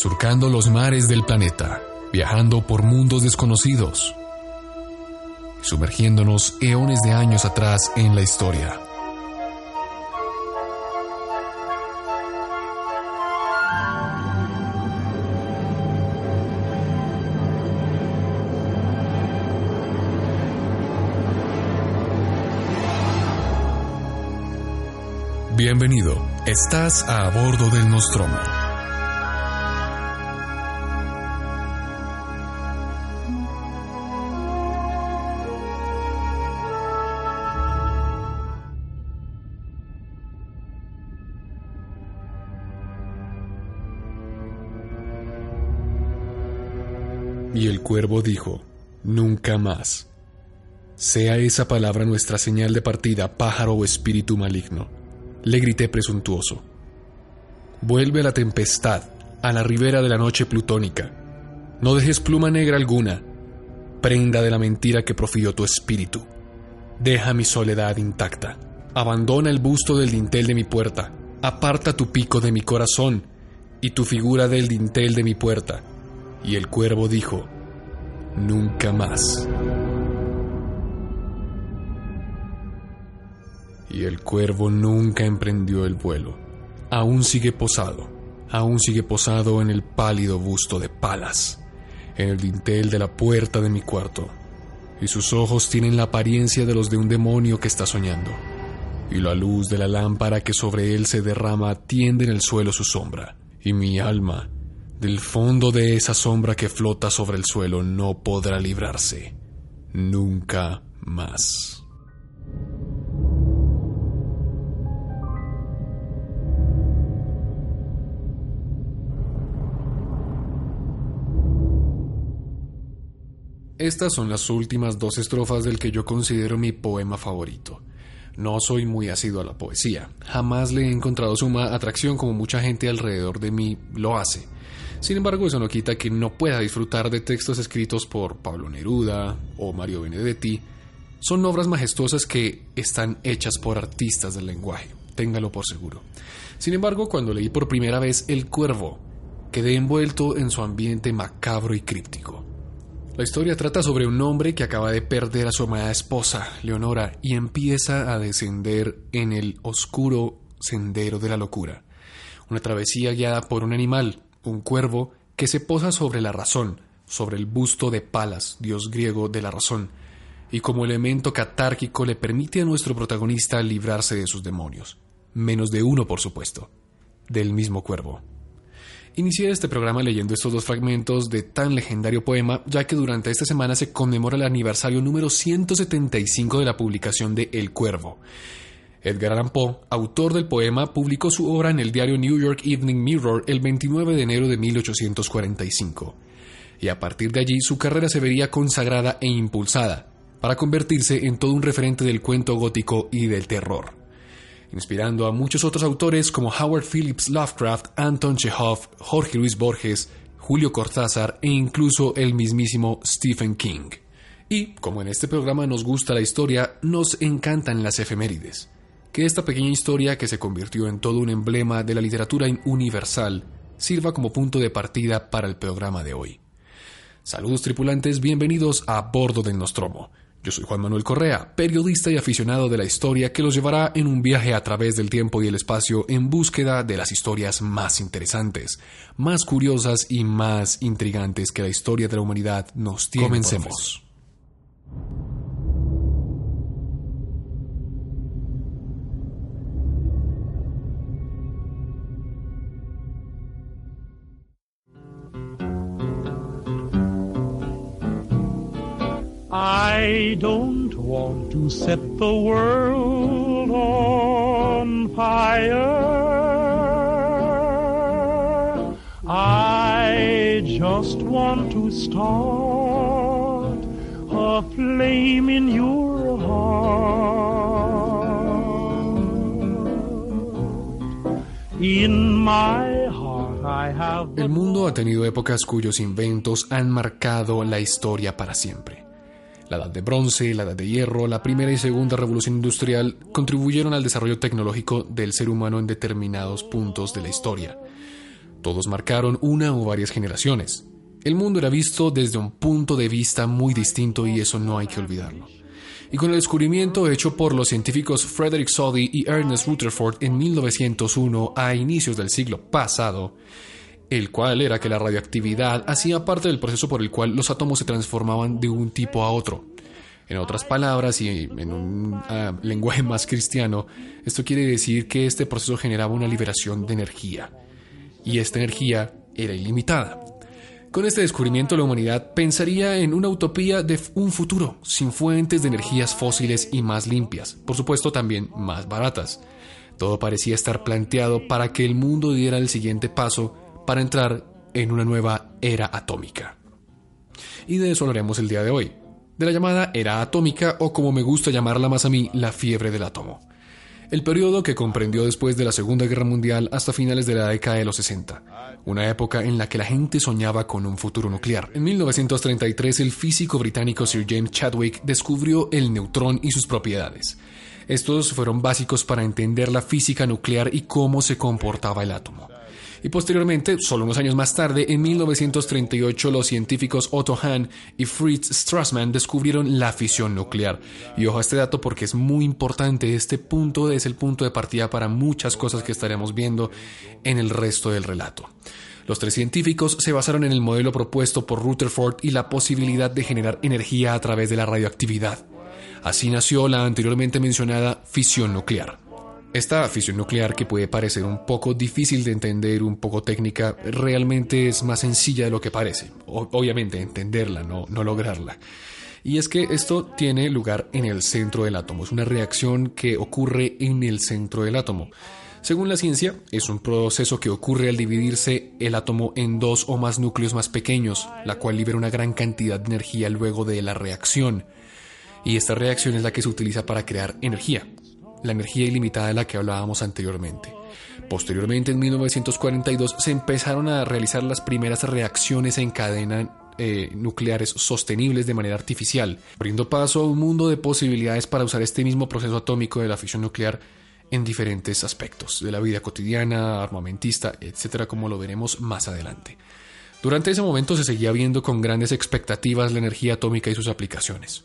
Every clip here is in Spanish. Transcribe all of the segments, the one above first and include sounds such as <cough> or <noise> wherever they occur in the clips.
surcando los mares del planeta, viajando por mundos desconocidos, sumergiéndonos eones de años atrás en la historia. Bienvenido, estás a bordo del Nostromo. El cuervo dijo, Nunca más. Sea esa palabra nuestra señal de partida, pájaro o espíritu maligno. Le grité presuntuoso. Vuelve a la tempestad, a la ribera de la noche plutónica. No dejes pluma negra alguna, prenda de la mentira que profirió tu espíritu. Deja mi soledad intacta. Abandona el busto del dintel de mi puerta. Aparta tu pico de mi corazón y tu figura del dintel de mi puerta. Y el cuervo dijo, Nunca más. Y el cuervo nunca emprendió el vuelo. Aún sigue posado, aún sigue posado en el pálido busto de Palas, en el dintel de la puerta de mi cuarto. Y sus ojos tienen la apariencia de los de un demonio que está soñando. Y la luz de la lámpara que sobre él se derrama tiende en el suelo su sombra. Y mi alma del fondo de esa sombra que flota sobre el suelo no podrá librarse. Nunca más. Estas son las últimas dos estrofas del que yo considero mi poema favorito. No soy muy asiduo a la poesía, jamás le he encontrado suma atracción como mucha gente alrededor de mí lo hace. Sin embargo, eso no quita que no pueda disfrutar de textos escritos por Pablo Neruda o Mario Benedetti. Son obras majestuosas que están hechas por artistas del lenguaje, téngalo por seguro. Sin embargo, cuando leí por primera vez El Cuervo, quedé envuelto en su ambiente macabro y críptico. La historia trata sobre un hombre que acaba de perder a su amada esposa, Leonora, y empieza a descender en el oscuro sendero de la locura. Una travesía guiada por un animal, un cuervo, que se posa sobre la razón, sobre el busto de Palas, dios griego de la razón, y como elemento catárquico le permite a nuestro protagonista librarse de sus demonios. Menos de uno, por supuesto, del mismo cuervo. Inicié este programa leyendo estos dos fragmentos de tan legendario poema, ya que durante esta semana se conmemora el aniversario número 175 de la publicación de El Cuervo. Edgar Allan Poe, autor del poema, publicó su obra en el diario New York Evening Mirror el 29 de enero de 1845. Y a partir de allí su carrera se vería consagrada e impulsada, para convertirse en todo un referente del cuento gótico y del terror inspirando a muchos otros autores como Howard Phillips Lovecraft, Anton Chekhov, Jorge Luis Borges, Julio Cortázar e incluso el mismísimo Stephen King. Y, como en este programa nos gusta la historia, nos encantan las efemérides. Que esta pequeña historia, que se convirtió en todo un emblema de la literatura universal, sirva como punto de partida para el programa de hoy. Saludos tripulantes, bienvenidos a bordo del Nostromo. Yo soy Juan Manuel Correa, periodista y aficionado de la historia que los llevará en un viaje a través del tiempo y el espacio en búsqueda de las historias más interesantes, más curiosas y más intrigantes que la historia de la humanidad nos tiene. Comencemos. I don't want to set the world on fire. I just want to start a flame in your heart. In my El mundo ha tenido épocas cuyos inventos han marcado la historia para siempre. La edad de bronce, la edad de hierro, la primera y segunda revolución industrial contribuyeron al desarrollo tecnológico del ser humano en determinados puntos de la historia. Todos marcaron una o varias generaciones. El mundo era visto desde un punto de vista muy distinto y eso no hay que olvidarlo. Y con el descubrimiento hecho por los científicos Frederick Soddy y Ernest Rutherford en 1901 a inicios del siglo pasado, el cual era que la radioactividad hacía parte del proceso por el cual los átomos se transformaban de un tipo a otro. En otras palabras y en un uh, lenguaje más cristiano, esto quiere decir que este proceso generaba una liberación de energía. Y esta energía era ilimitada. Con este descubrimiento la humanidad pensaría en una utopía de un futuro sin fuentes de energías fósiles y más limpias, por supuesto también más baratas. Todo parecía estar planteado para que el mundo diera el siguiente paso para entrar en una nueva era atómica. Y de eso hablaremos el día de hoy, de la llamada era atómica o como me gusta llamarla más a mí, la fiebre del átomo. El periodo que comprendió después de la Segunda Guerra Mundial hasta finales de la década de los 60, una época en la que la gente soñaba con un futuro nuclear. En 1933 el físico británico Sir James Chadwick descubrió el neutrón y sus propiedades. Estos fueron básicos para entender la física nuclear y cómo se comportaba el átomo y posteriormente, solo unos años más tarde, en 1938, los científicos Otto Hahn y Fritz Strassmann descubrieron la fisión nuclear. Y ojo a este dato porque es muy importante, este punto es el punto de partida para muchas cosas que estaremos viendo en el resto del relato. Los tres científicos se basaron en el modelo propuesto por Rutherford y la posibilidad de generar energía a través de la radioactividad. Así nació la anteriormente mencionada fisión nuclear. Esta fisión nuclear, que puede parecer un poco difícil de entender, un poco técnica, realmente es más sencilla de lo que parece. obviamente, entenderla, no, no lograrla. Y es que esto tiene lugar en el centro del átomo. Es una reacción que ocurre en el centro del átomo. Según la ciencia, es un proceso que ocurre al dividirse el átomo en dos o más núcleos más pequeños, la cual libera una gran cantidad de energía luego de la reacción. Y esta reacción es la que se utiliza para crear energía la energía ilimitada de la que hablábamos anteriormente. Posteriormente, en 1942, se empezaron a realizar las primeras reacciones en cadena eh, nucleares sostenibles de manera artificial, abriendo paso a un mundo de posibilidades para usar este mismo proceso atómico de la fisión nuclear en diferentes aspectos de la vida cotidiana, armamentista, etcétera, como lo veremos más adelante. Durante ese momento se seguía viendo con grandes expectativas la energía atómica y sus aplicaciones.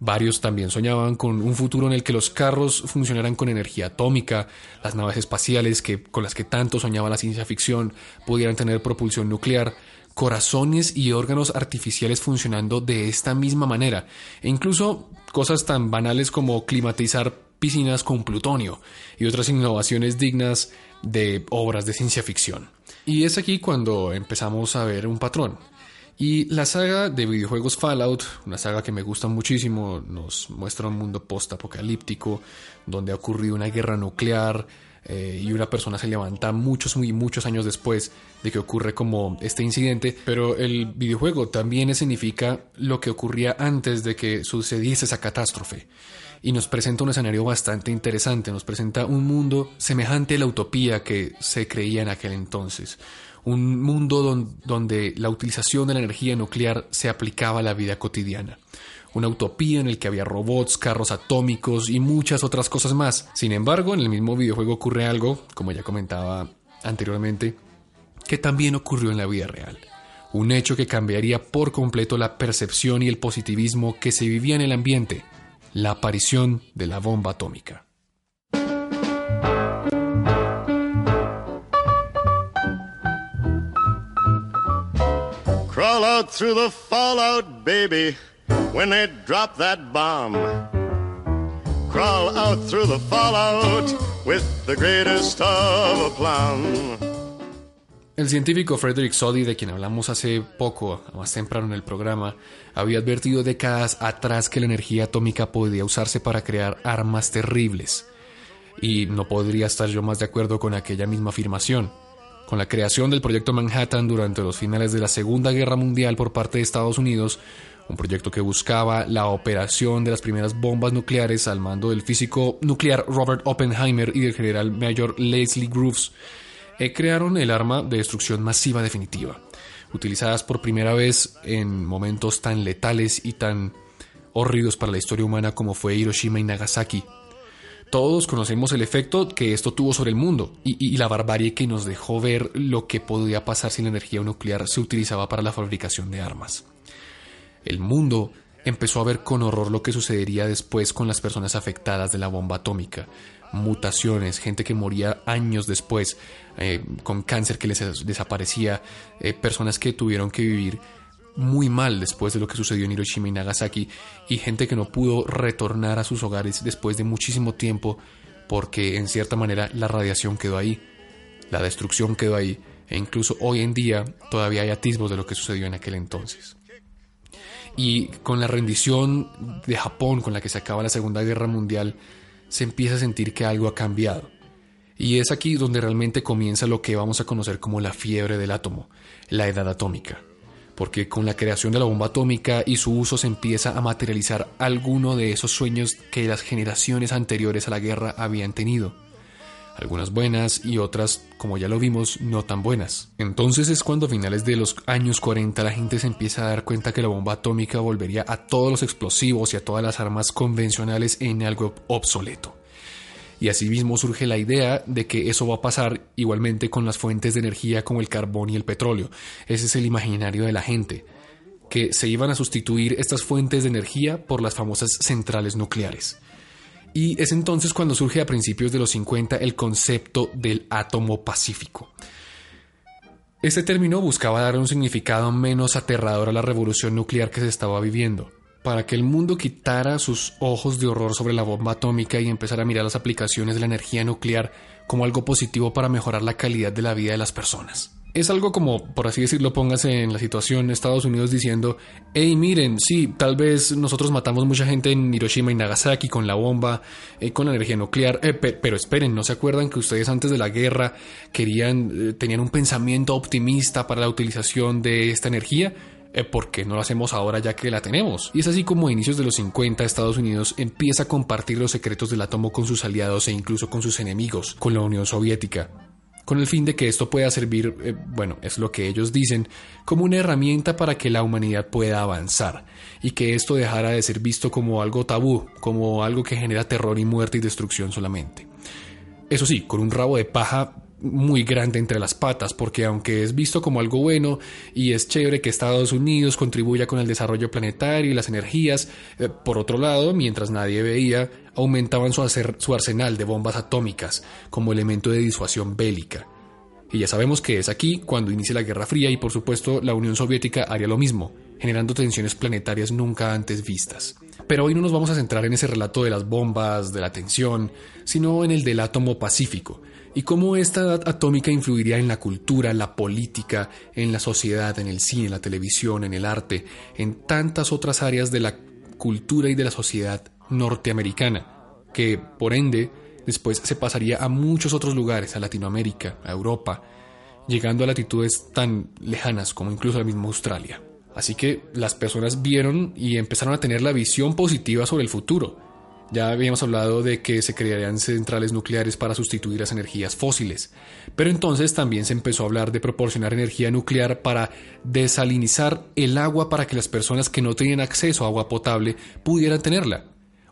Varios también soñaban con un futuro en el que los carros funcionaran con energía atómica, las naves espaciales que, con las que tanto soñaba la ciencia ficción pudieran tener propulsión nuclear, corazones y órganos artificiales funcionando de esta misma manera, e incluso cosas tan banales como climatizar piscinas con plutonio y otras innovaciones dignas de obras de ciencia ficción. Y es aquí cuando empezamos a ver un patrón. Y la saga de videojuegos Fallout, una saga que me gusta muchísimo, nos muestra un mundo post-apocalíptico donde ha ocurrido una guerra nuclear eh, y una persona se levanta muchos, muy muchos años después de que ocurre como este incidente. Pero el videojuego también significa lo que ocurría antes de que sucediese esa catástrofe y nos presenta un escenario bastante interesante, nos presenta un mundo semejante a la utopía que se creía en aquel entonces un mundo donde la utilización de la energía nuclear se aplicaba a la vida cotidiana. Una utopía en el que había robots, carros atómicos y muchas otras cosas más. Sin embargo, en el mismo videojuego ocurre algo, como ya comentaba anteriormente, que también ocurrió en la vida real. Un hecho que cambiaría por completo la percepción y el positivismo que se vivía en el ambiente, la aparición de la bomba atómica. Through the fallout, baby, when they drop that bomb. Crawl out through the fallout with the greatest of aplomb. El científico Frederick Soddy, de quien hablamos hace poco, más temprano en el programa, había advertido décadas atrás que la energía atómica podía usarse para crear armas terribles. Y no podría estar yo más de acuerdo con aquella misma afirmación. Con la creación del proyecto Manhattan durante los finales de la Segunda Guerra Mundial por parte de Estados Unidos, un proyecto que buscaba la operación de las primeras bombas nucleares al mando del físico nuclear Robert Oppenheimer y del general mayor Leslie Groves, eh, crearon el arma de destrucción masiva definitiva, utilizadas por primera vez en momentos tan letales y tan horridos para la historia humana como fue Hiroshima y Nagasaki. Todos conocemos el efecto que esto tuvo sobre el mundo y, la barbarie que nos dejó ver lo que podía pasar si la energía nuclear se utilizaba para la fabricación de armas. El mundo empezó a ver con horror lo que sucedería después con las personas afectadas de la bomba atómica, mutaciones, gente que moría años después eh, con cáncer que les desaparecía, eh, personas que tuvieron que vivir muy mal después de lo que sucedió en Hiroshima y Nagasaki y gente que no pudo retornar a sus hogares después de muchísimo tiempo porque en cierta manera la radiación quedó ahí, la destrucción quedó ahí e incluso hoy en día todavía hay atisbos de lo que sucedió en aquel entonces. Y con la rendición de Japón con la que se acaba la Segunda Guerra Mundial, se empieza a sentir que algo ha cambiado. Y es aquí donde realmente comienza lo que vamos a conocer como la fiebre del átomo, la edad atómica porque con la creación de la bomba atómica y su uso se empieza a materializar alguno de esos sueños que las generaciones anteriores a la guerra habían tenido. Algunas buenas y otras, como ya lo vimos, no tan buenas. Entonces es cuando a finales de los años 40 la gente se empieza a dar cuenta que la bomba atómica volvería a todos los explosivos y a todas las armas convencionales en algo obsoleto. Y asimismo surge la idea de que eso va a pasar igualmente con las fuentes de energía como el carbón y el petróleo. Ese es el imaginario de la gente, que se iban a sustituir estas fuentes de energía por las famosas centrales nucleares. Y es entonces cuando surge a principios de los 50 el concepto del átomo pacífico. Este término buscaba dar un significado menos aterrador a la revolución nuclear que se estaba viviendo para que el mundo quitara sus ojos de horror sobre la bomba atómica y empezara a mirar las aplicaciones de la energía nuclear como algo positivo para mejorar la calidad de la vida de las personas. Es algo como, por así decirlo, póngase en la situación Estados Unidos diciendo, hey miren, sí, tal vez nosotros matamos mucha gente en Hiroshima y Nagasaki con la bomba, eh, con la energía nuclear, eh, pero esperen, ¿no se acuerdan que ustedes antes de la guerra querían, eh, tenían un pensamiento optimista para la utilización de esta energía? Eh, ¿por qué no lo hacemos ahora ya que la tenemos? Y es así como a inicios de los 50 Estados Unidos empieza a compartir los secretos del átomo con sus aliados e incluso con sus enemigos, con la Unión Soviética con el fin de que esto pueda servir, eh, bueno, es lo que ellos dicen, como una herramienta para que la humanidad pueda avanzar y que esto dejara de ser visto como algo tabú, como algo que genera terror y muerte y destrucción solamente. Eso sí, con un rabo de paja muy grande entre las patas, porque aunque es visto como algo bueno y es chévere que Estados Unidos contribuya con el desarrollo planetario y las energías, eh, por otro lado, mientras nadie veía, aumentaban su, su arsenal de bombas atómicas como elemento de disuasión bélica. Y ya sabemos que es aquí cuando inicia la Guerra Fría y por supuesto la Unión Soviética haría lo mismo, generando tensiones planetarias nunca antes vistas. Pero hoy no nos vamos a centrar en ese relato de las bombas, de la tensión, sino en el del átomo pacífico, y cómo esta edad atómica influiría en la cultura, la política, en la sociedad, en el cine, la televisión, en el arte, en tantas otras áreas de la cultura y de la sociedad norteamericana, que por ende después se pasaría a muchos otros lugares, a Latinoamérica, a Europa, llegando a latitudes tan lejanas como incluso la misma Australia. Así que las personas vieron y empezaron a tener la visión positiva sobre el futuro, ya habíamos hablado de que se crearían centrales nucleares para sustituir las energías fósiles, pero entonces también se empezó a hablar de proporcionar energía nuclear para desalinizar el agua para que las personas que no tenían acceso a agua potable pudieran tenerla,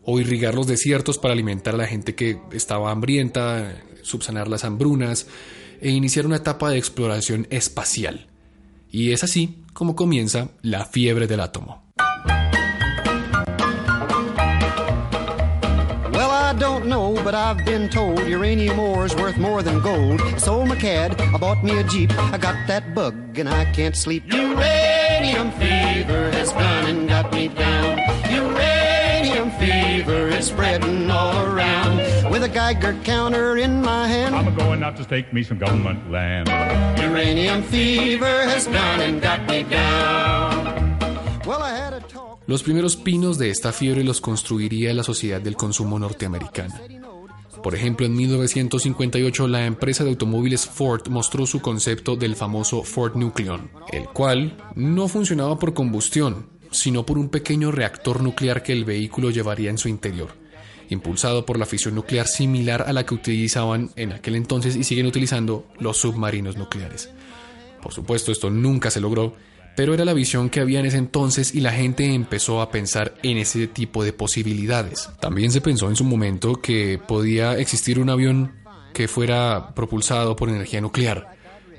o irrigar los desiertos para alimentar a la gente que estaba hambrienta, subsanar las hambrunas, e iniciar una etapa de exploración espacial. Y es así como comienza la fiebre del átomo. But I've been told uranium ore is worth more than gold. I sold my cad, I bought me a Jeep, I got that bug and I can't sleep. Uranium fever has gone and got me down. Uranium fever is spreading all around. With a Geiger counter in my hand, I'm going out to stake me some government land. Uranium fever has gone and got me down. Well, I had a talk. Los primeros pinos de esta fiebre los construiría la sociedad del consumo norteamericana. Por ejemplo, en 1958 la empresa de automóviles Ford mostró su concepto del famoso Ford Nucleon, el cual no funcionaba por combustión, sino por un pequeño reactor nuclear que el vehículo llevaría en su interior, impulsado por la fisión nuclear similar a la que utilizaban en aquel entonces y siguen utilizando los submarinos nucleares. Por supuesto, esto nunca se logró, pero era la visión que había en ese entonces y la gente empezó a pensar en ese tipo de posibilidades. También se pensó en su momento que podía existir un avión que fuera propulsado por energía nuclear,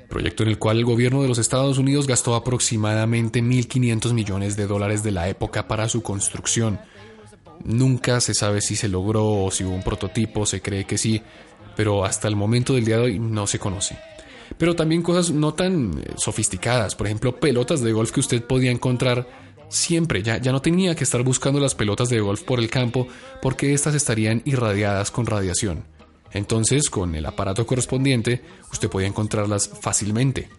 proyecto en el cual el gobierno de los Estados Unidos gastó aproximadamente 1.500 millones de dólares de la época para su construcción. Nunca se sabe si se logró o si hubo un prototipo, se cree que sí, pero hasta el momento del día de hoy no se conoce pero también cosas no tan eh, sofisticadas, por ejemplo, pelotas de golf que usted podía encontrar siempre, ya, ya no tenía que estar buscando las pelotas de golf por el campo porque éstas estarían irradiadas con radiación. Entonces, con el aparato correspondiente, usted podía encontrarlas fácilmente.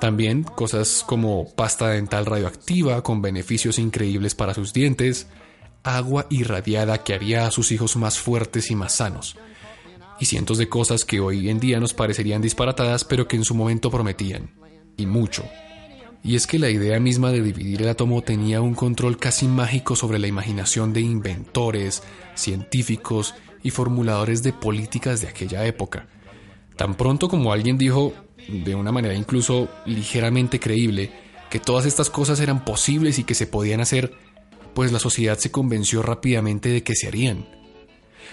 También cosas como pasta dental radioactiva con beneficios increíbles para sus dientes, agua irradiada que haría a sus hijos más fuertes y más sanos y cientos de cosas que hoy en día nos parecerían disparatadas, pero que en su momento prometían. Y mucho. Y es que la idea misma de dividir el átomo tenía un control casi mágico sobre la imaginación de inventores, científicos y formuladores de políticas de aquella época. Tan pronto como alguien dijo, de una manera incluso ligeramente creíble, que todas estas cosas eran posibles y que se podían hacer, pues la sociedad se convenció rápidamente de que se harían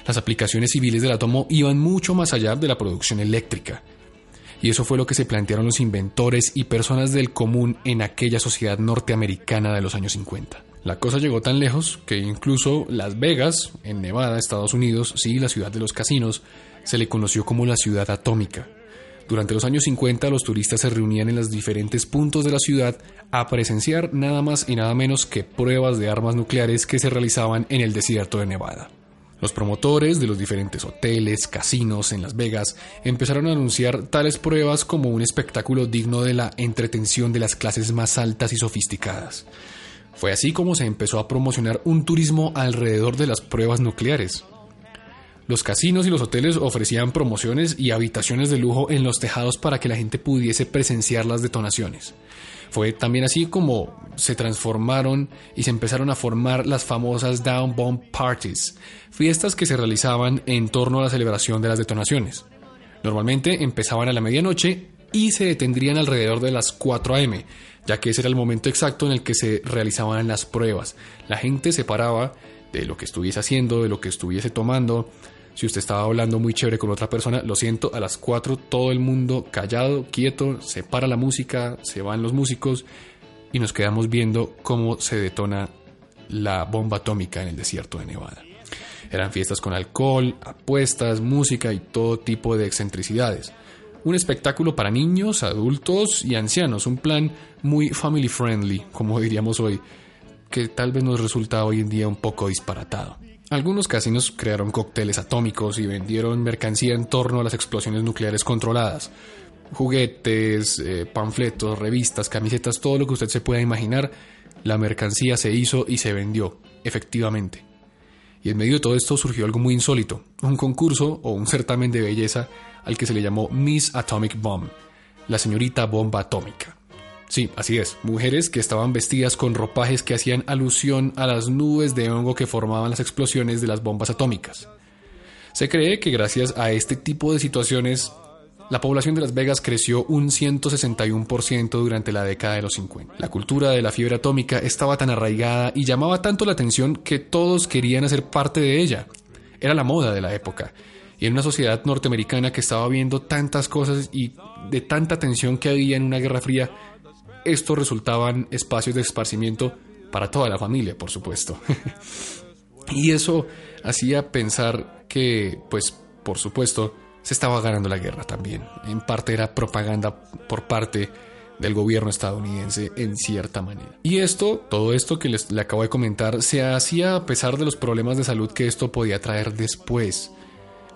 las aplicaciones civiles del átomo iban mucho más allá de la producción eléctrica. Y eso fue lo que se plantearon los inventores y personas del común en aquella sociedad norteamericana de los años 50. La cosa llegó tan lejos que incluso Las Vegas, en Nevada, Estados Unidos, sí, la ciudad de los casinos, se le conoció como la ciudad atómica. Durante los años 50 los turistas se reunían en los diferentes puntos de la ciudad a presenciar nada más y nada menos que pruebas de armas nucleares que se realizaban en el desierto de Nevada. Los promotores de los diferentes hoteles, casinos en Las Vegas empezaron a anunciar tales pruebas como un espectáculo digno de la entretención de las clases más altas y sofisticadas. Fue así como se empezó a promocionar un turismo alrededor de las pruebas nucleares. Los casinos y los hoteles ofrecían promociones y habitaciones de lujo en los tejados para que la gente pudiese presenciar las detonaciones. Fue también así como se transformaron y se empezaron a formar las famosas Down Bomb Parties, fiestas que se realizaban en torno a la celebración de las detonaciones. Normalmente empezaban a la medianoche y se detendrían alrededor de las 4 a.m., ya que ese era el momento exacto en el que se realizaban las pruebas. La gente se paraba de lo que estuviese haciendo, de lo que estuviese tomando, si usted estaba hablando muy chévere con otra persona, lo siento, a las 4 todo el mundo callado, quieto, se para la música, se van los músicos y nos quedamos viendo cómo se detona la bomba atómica en el desierto de Nevada. Eran fiestas con alcohol, apuestas, música y todo tipo de excentricidades. Un espectáculo para niños, adultos y ancianos, un plan muy family friendly, como diríamos hoy, que tal vez nos resulta hoy en día un poco disparatado. Algunos casinos crearon cócteles atómicos y vendieron mercancía en torno a las explosiones nucleares controladas. Juguetes, eh, panfletos, revistas, camisetas, todo lo que usted se pueda imaginar, la mercancía se hizo y se vendió, efectivamente. Y en medio de todo esto surgió algo muy insólito, un concurso o un certamen de belleza al que se le llamó Miss Atomic Bomb, la señorita bomba atómica. Sí, así es, mujeres que estaban vestidas con ropajes que hacían alusión a las nubes de hongo que formaban las explosiones de las bombas atómicas. Se cree que gracias a este tipo de situaciones, la población de Las Vegas creció un 161% durante la década de los 50. La cultura de la fiebre atómica estaba tan arraigada y llamaba tanto la atención que todos querían hacer parte de ella. Era la moda de la época. Y en una sociedad norteamericana que estaba viendo tantas cosas y de tanta tensión que había en una guerra fría, estos resultaban espacios de esparcimiento para toda la familia, por supuesto. <laughs> y eso hacía pensar que, pues, por supuesto, se estaba ganando la guerra también. En parte era propaganda por parte del gobierno estadounidense en cierta manera. Y esto, todo esto que les le acabo de comentar, se hacía a pesar de los problemas de salud que esto podía traer después.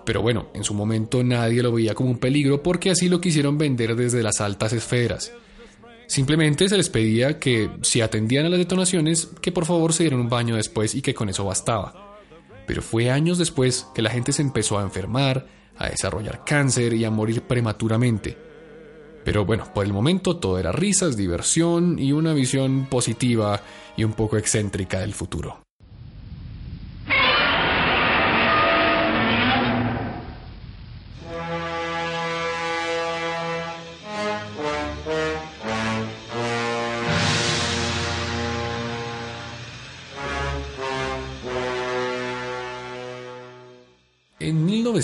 Pero bueno, en su momento nadie lo veía como un peligro porque así lo quisieron vender desde las altas esferas. Simplemente se les pedía que si atendían a las detonaciones, que por favor se dieran un baño después y que con eso bastaba. Pero fue años después que la gente se empezó a enfermar, a desarrollar cáncer y a morir prematuramente. Pero bueno, por el momento todo era risas, diversión y una visión positiva y un poco excéntrica del futuro.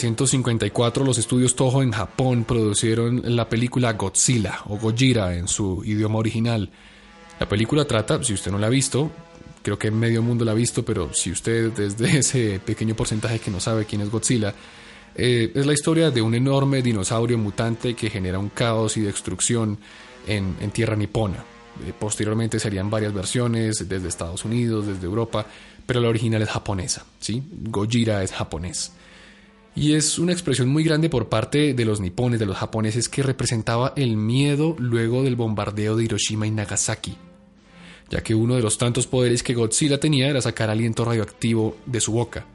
1954 los estudios Toho en Japón produjeron la película Godzilla o Gojira en su idioma original. La película trata, si usted no la ha visto, creo que medio mundo la ha visto, pero si usted desde <laughs> ese pequeño porcentaje que no sabe quién es Godzilla, eh, es la historia de un enorme dinosaurio mutante que genera un caos y destrucción en, en tierra nipona. Eh, posteriormente serían varias versiones desde Estados Unidos, desde Europa, pero la original es japonesa, ¿sí? Gojira es japonés. Y es una expresión muy grande por parte de los nipones, de los japoneses, que representaba el miedo luego del bombardeo de Hiroshima y Nagasaki, ya que uno de los tantos poderes que Godzilla tenía era sacar aliento radioactivo de su boca.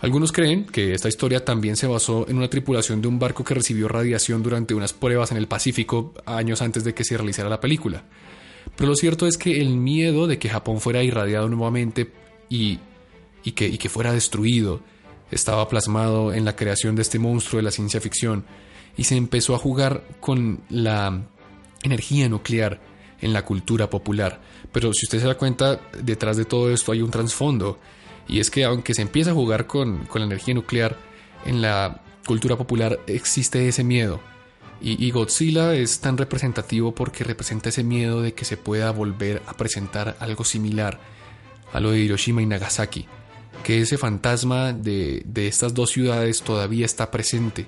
Algunos creen que esta historia también se basó en una tripulación de un barco que recibió radiación durante unas pruebas en el Pacífico años antes de que se realizara la película. Pero lo cierto es que el miedo de que Japón fuera irradiado nuevamente y, y, que, y que fuera destruido, estaba plasmado en la creación de este monstruo de la ciencia ficción y se empezó a jugar con la energía nuclear en la cultura popular. Pero si usted se da cuenta, detrás de todo esto hay un trasfondo y es que aunque se empieza a jugar con, con la energía nuclear, en la cultura popular existe ese miedo. Y, y, Godzilla es tan representativo porque representa ese miedo de que se pueda volver a presentar algo similar a lo de Hiroshima y Nagasaki que ese fantasma de, de, estas dos ciudades todavía está presente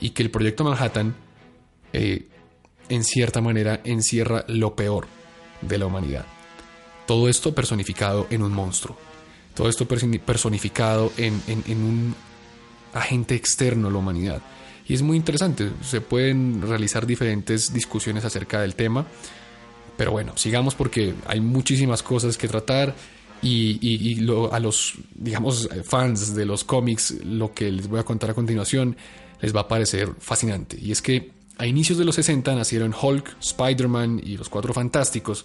y que el proyecto Manhattan, eh, en cierta manera, encierra lo peor de la humanidad. Todo esto personificado en un monstruo. Todo esto personificado en, en, en un agente externo a la humanidad. Y es muy interesante, se pueden realizar diferentes discusiones acerca del tema, pero bueno, sigamos porque hay muchísimas cosas que tratar y, a los, digamos, fans de los cómics, lo que les voy a contar a continuación les va a parecer fascinante. Y es que a inicios de los 60 nacieron Hulk, Spider-Man y los Cuatro Fantásticos,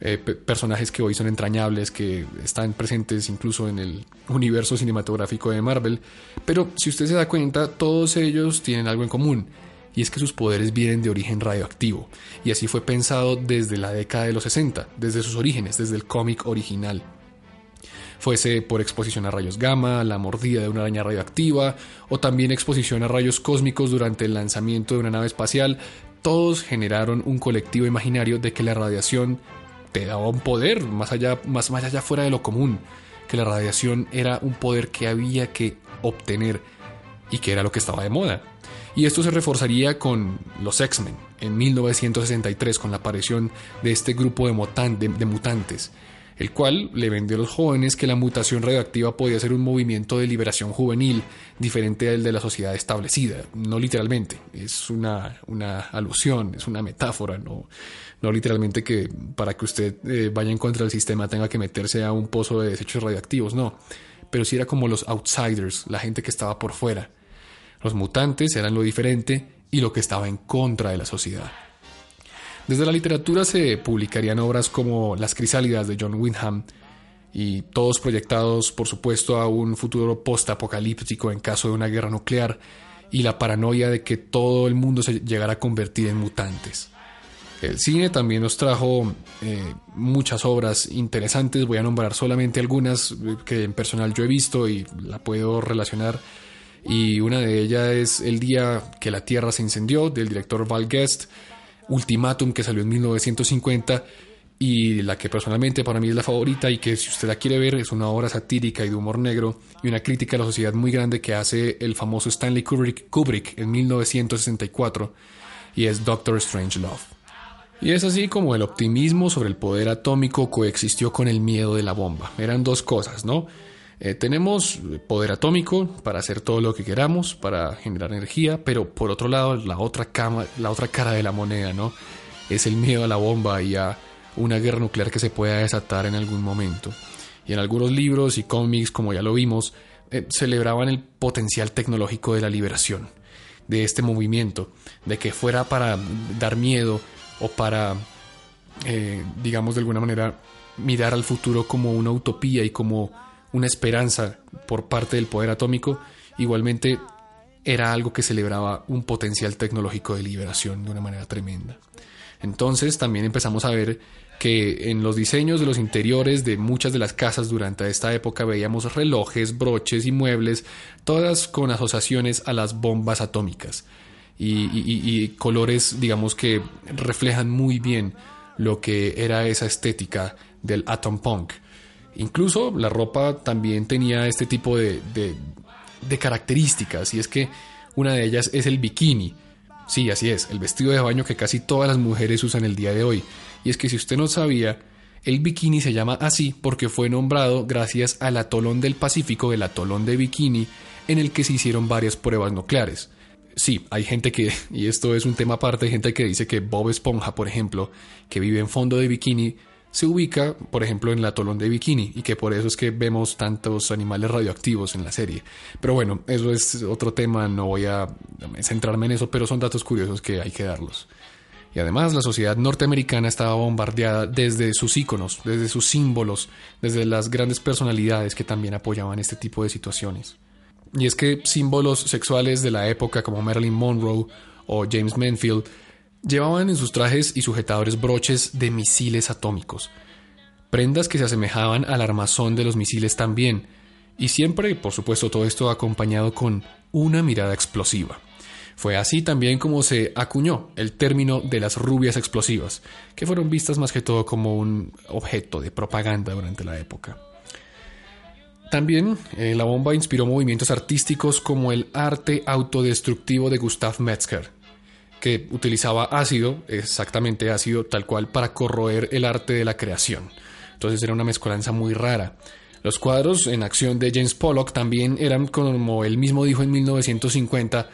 eh, personajes que hoy son entrañables, que están presentes incluso en el universo cinematográfico de Marvel. Pero si usted se da cuenta, todos ellos tienen algo en común. Y es que sus poderes vienen de origen radioactivo. Y así fue pensado desde la década de los 60, desde sus orígenes, desde el cómic original fuese por exposición a rayos gamma, la mordida de una araña radioactiva o también exposición a rayos cósmicos durante el lanzamiento de una nave espacial, todos generaron un colectivo imaginario de que la radiación te daba un poder más allá, más, más allá fuera de lo común, que la radiación era un poder que había que obtener y que era lo que estaba de moda. Y esto se reforzaría con los X-Men en 1963 con la aparición de este grupo de, mutantes el cual le vendió a los jóvenes que la mutación radioactiva podía ser un movimiento de liberación juvenil diferente al de la sociedad establecida, no literalmente, es una, una alusión, es una metáfora, no, no literalmente que para que usted eh, vaya en contra del sistema tenga que meterse a un pozo de desechos radioactivos, no, pero sí era como los outsiders, la gente que estaba por fuera. Los mutantes eran lo diferente y lo que estaba en contra de la sociedad. Desde la literatura se publicarían obras como Las Crisálidas de John Wyndham, y todos proyectados, por supuesto, a un futuro post-apocalíptico en caso de una guerra nuclear y la paranoia de que todo el mundo se llegara a convertir en mutantes. El cine también nos trajo eh, muchas obras interesantes, voy a nombrar solamente algunas eh, que en personal yo he visto y la puedo relacionar. Y una de ellas es El día que la Tierra se incendió, del director Val Guest, Ultimatum que salió en 1950 y la que personalmente para mí es la favorita y que si usted la quiere ver es una obra satírica y de humor negro y una crítica a la sociedad muy grande que hace el famoso Stanley Kubrick, Kubrick en 1964 y es Doctor Strange Love. Y es así como el optimismo sobre el poder atómico coexistió con el miedo de la bomba. Eran dos cosas, ¿no? Eh, tenemos poder atómico para hacer todo lo que queramos, para generar energía, pero por otro lado, la otra, cama, la otra cara de la moneda, ¿no? Es el miedo a la bomba y a una guerra nuclear que se pueda desatar en algún momento. Y en algunos libros y cómics, como ya lo vimos, eh, celebraban el potencial tecnológico de la liberación, de este movimiento, de que fuera para dar miedo o para, eh, digamos de alguna manera, mirar al futuro como una utopía y como una esperanza por parte del poder atómico, igualmente era algo que celebraba un potencial tecnológico de liberación de una manera tremenda. Entonces también empezamos a ver que en los diseños de los interiores de muchas de las casas durante esta época veíamos relojes, broches y muebles, todas con asociaciones a las bombas atómicas y, colores, digamos, que reflejan muy bien lo que era esa estética del atom punk. Incluso la ropa también tenía este tipo de, características y es que una de ellas es el bikini. Sí, así es, el vestido de baño que casi todas las mujeres usan el día de hoy. Y es que si usted no sabía, el bikini se llama así porque fue nombrado gracias al atolón del Pacífico, el atolón de Bikini, en el que se hicieron varias pruebas nucleares. Sí, hay gente que, <laughs> y esto es un tema aparte, hay gente que dice que Bob Esponja, por ejemplo, que vive en fondo de bikini, se ubica, por ejemplo, en el atolón de Bikini y que por eso es que vemos tantos animales radioactivos en la serie. Pero bueno, eso es otro tema, no voy a centrarme en eso, pero son datos curiosos que hay que darlos. Y además la sociedad norteamericana estaba bombardeada desde sus íconos, desde sus símbolos, desde las grandes personalidades que también apoyaban este tipo de situaciones. Y es que símbolos sexuales de la época como Marilyn Monroe o James Manfield Llevaban en sus trajes y sujetadores broches de misiles atómicos, prendas que se asemejaban al armazón de los misiles también, y siempre, por supuesto, todo esto acompañado con una mirada explosiva. Fue así también como se acuñó el término de las rubias explosivas, que fueron vistas más que todo como un objeto de propaganda durante la época. También eh, la bomba inspiró movimientos artísticos como el arte autodestructivo de Gustav Metzger, que utilizaba ácido, exactamente ácido tal cual, para corroer el arte de la creación. Entonces era una mezcolanza muy rara. Los cuadros en acción de James Pollock también eran, como él mismo dijo en 1950,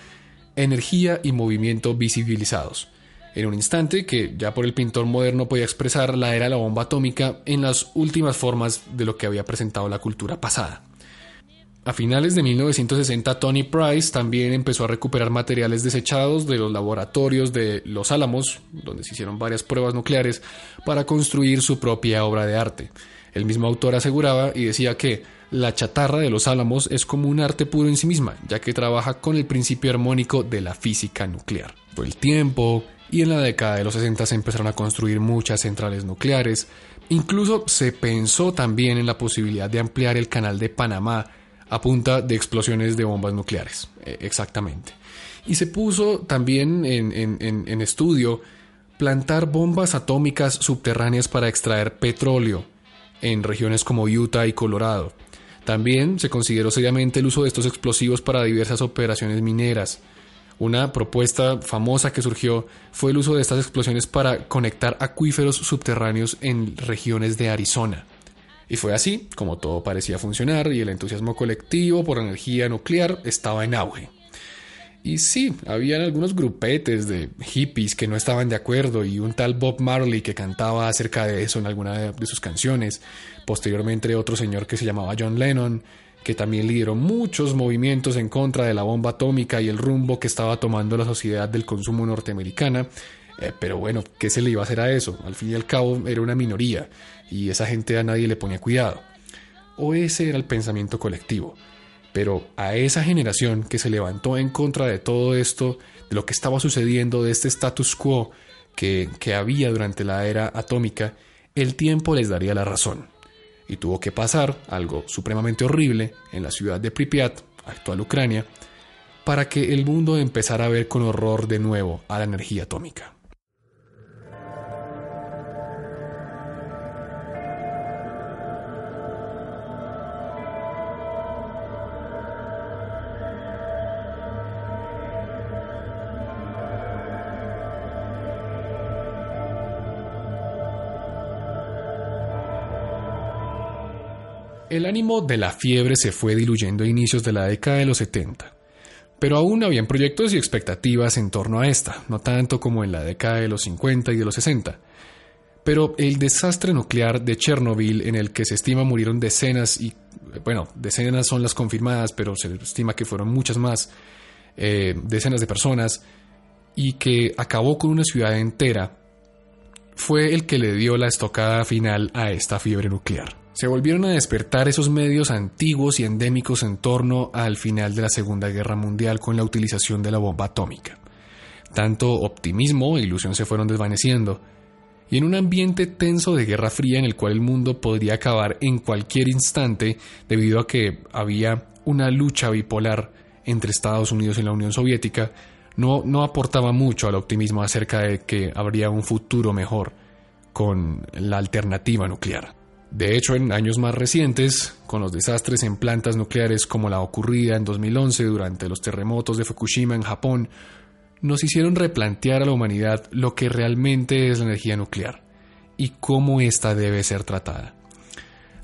energía y movimiento visibilizados. En un instante que ya por el pintor moderno podía expresar la era de la bomba atómica en las últimas formas de lo que había presentado la cultura pasada. A finales de 1960, Tony Price también empezó a recuperar materiales desechados de los laboratorios de Los Álamos, donde se hicieron varias pruebas nucleares, para construir su propia obra de arte. El mismo autor aseguraba y decía que la chatarra de Los Álamos es como un arte puro en sí misma, ya que trabaja con el principio armónico de la física nuclear. Por el tiempo y en la década de los 60 se empezaron a construir muchas centrales nucleares. Incluso se pensó también en la posibilidad de ampliar el canal de Panamá a punta de explosiones de bombas nucleares. Eh, exactamente. Y se puso también en, estudio plantar bombas atómicas subterráneas para extraer petróleo en regiones como Utah y Colorado. También se consideró seriamente el uso de estos explosivos para diversas operaciones mineras. Una propuesta famosa que surgió fue el uso de estas explosiones para conectar acuíferos subterráneos en regiones de Arizona. Y fue así como todo parecía funcionar y el entusiasmo colectivo por energía nuclear estaba en auge. Y sí, habían algunos grupetes de hippies que no estaban de acuerdo y un tal Bob Marley que cantaba acerca de eso en alguna de sus canciones. Posteriormente otro señor que se llamaba John Lennon, que también lideró muchos movimientos en contra de la bomba atómica y el rumbo que estaba tomando la sociedad del consumo norteamericana. Eh, pero bueno, ¿qué se le iba a hacer a eso? Al fin y al cabo era una minoría y esa gente a nadie le ponía cuidado. O ese era el pensamiento colectivo. Pero a esa generación que se levantó en contra de todo esto, de lo que estaba sucediendo, de este status quo que, que había durante la era atómica, el tiempo les daría la razón. Y tuvo que pasar algo supremamente horrible en la ciudad de Pripyat, actual Ucrania, para que el mundo empezara a ver con horror de nuevo a la energía atómica. El ánimo de la fiebre se fue diluyendo a inicios de la década de los 70, pero aún habían proyectos y expectativas en torno a esta, no tanto como en la década de los 50 y de los 60. Pero el desastre nuclear de Chernobyl, en el que se estima murieron decenas y, bueno, decenas son las confirmadas, pero se estima que fueron muchas más, eh, decenas de personas, y que acabó con una ciudad entera, fue el que le dio la estocada final a esta fiebre nuclear. Se volvieron a despertar esos medios antiguos y endémicos en torno al final de la Segunda Guerra Mundial con la utilización de la bomba atómica. Tanto optimismo e ilusión se fueron desvaneciendo, y en un ambiente tenso de guerra fría en el cual el mundo podría acabar en cualquier instante debido a que había una lucha bipolar entre Estados Unidos y la Unión Soviética, no, no aportaba mucho al optimismo acerca de que habría un futuro mejor con la alternativa nuclear. De hecho, en años más recientes, con los desastres en plantas nucleares como la ocurrida en 2011 durante los terremotos de Fukushima en Japón, nos hicieron replantear a la humanidad lo que realmente es la energía nuclear y cómo ésta debe ser tratada.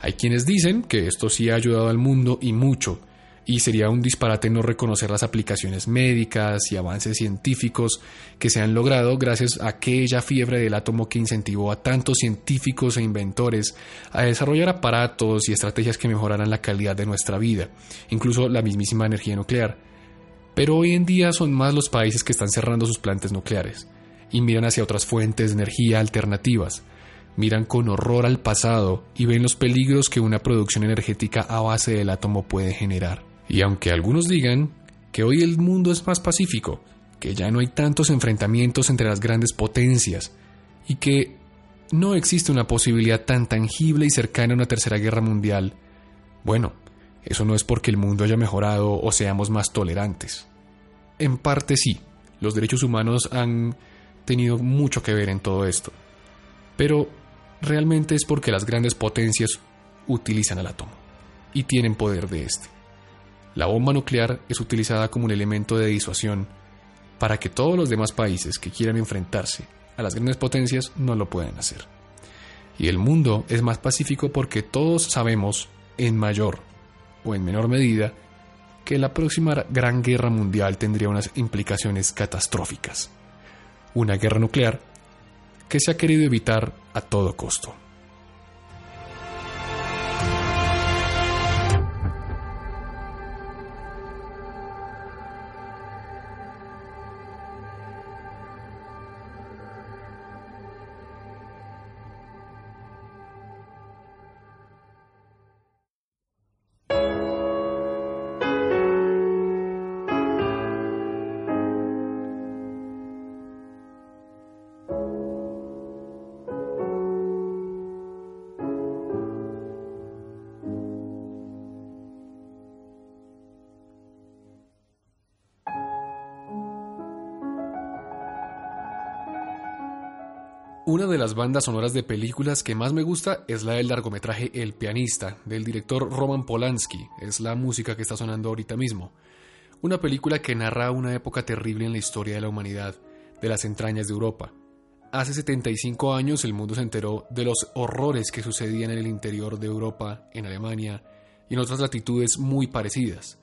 Hay quienes dicen que esto sí ha ayudado al mundo y mucho, y sería un disparate no reconocer las aplicaciones médicas y avances científicos que se han logrado gracias a aquella fiebre del átomo que incentivó a tantos científicos e inventores a desarrollar aparatos y estrategias que mejoraran la calidad de nuestra vida, incluso la mismísima energía nuclear. Pero hoy en día son más los países que están cerrando sus plantas nucleares y miran hacia otras fuentes de energía alternativas. Miran con horror al pasado y ven los peligros que una producción energética a base del átomo puede generar. Y aunque algunos digan que hoy el mundo es más pacífico, que ya no hay tantos enfrentamientos entre las grandes potencias y que no existe una posibilidad tan tangible y cercana a una tercera guerra mundial, bueno, eso no es porque el mundo haya mejorado o seamos más tolerantes. En parte sí, los derechos humanos han tenido mucho que ver en todo esto. Pero realmente es porque las grandes potencias utilizan el átomo y tienen poder de este. La bomba nuclear es utilizada como un elemento de disuasión para que todos los demás países que quieran enfrentarse a las grandes potencias no lo puedan hacer. Y el mundo es más pacífico porque todos sabemos, en mayor o en menor medida, que la próxima gran guerra mundial tendría unas implicaciones catastróficas. Una guerra nuclear que se ha querido evitar a todo costo. Bandas sonoras de películas que más me gusta es la del largometraje El pianista, del director Roman Polanski. Es la música que está sonando ahorita mismo. Una película que narra una época terrible en la historia de la humanidad, de las entrañas de Europa. Hace 75 años el mundo se enteró de los horrores que sucedían en el interior de Europa, en Alemania y en otras latitudes muy parecidas.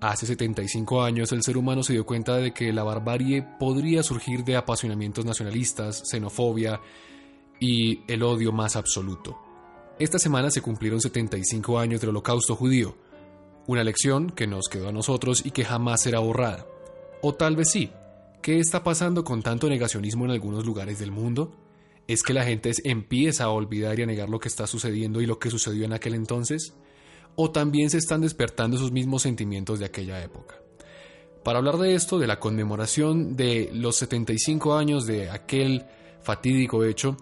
Hace 75 años el ser humano se dio cuenta de que la barbarie podría surgir de apasionamientos nacionalistas, xenofobia y el odio más absoluto. Esta semana se cumplieron 75 años del holocausto judío, una lección que nos quedó a nosotros y que jamás será borrada. O tal vez sí. ¿Qué está pasando con tanto negacionismo en algunos lugares del mundo? ¿Es que la gente empieza a olvidar y a negar lo que está sucediendo y lo que sucedió en aquel entonces? o también se están despertando esos mismos sentimientos de aquella época. Para hablar de esto, de la conmemoración de los 75 años de aquel fatídico hecho,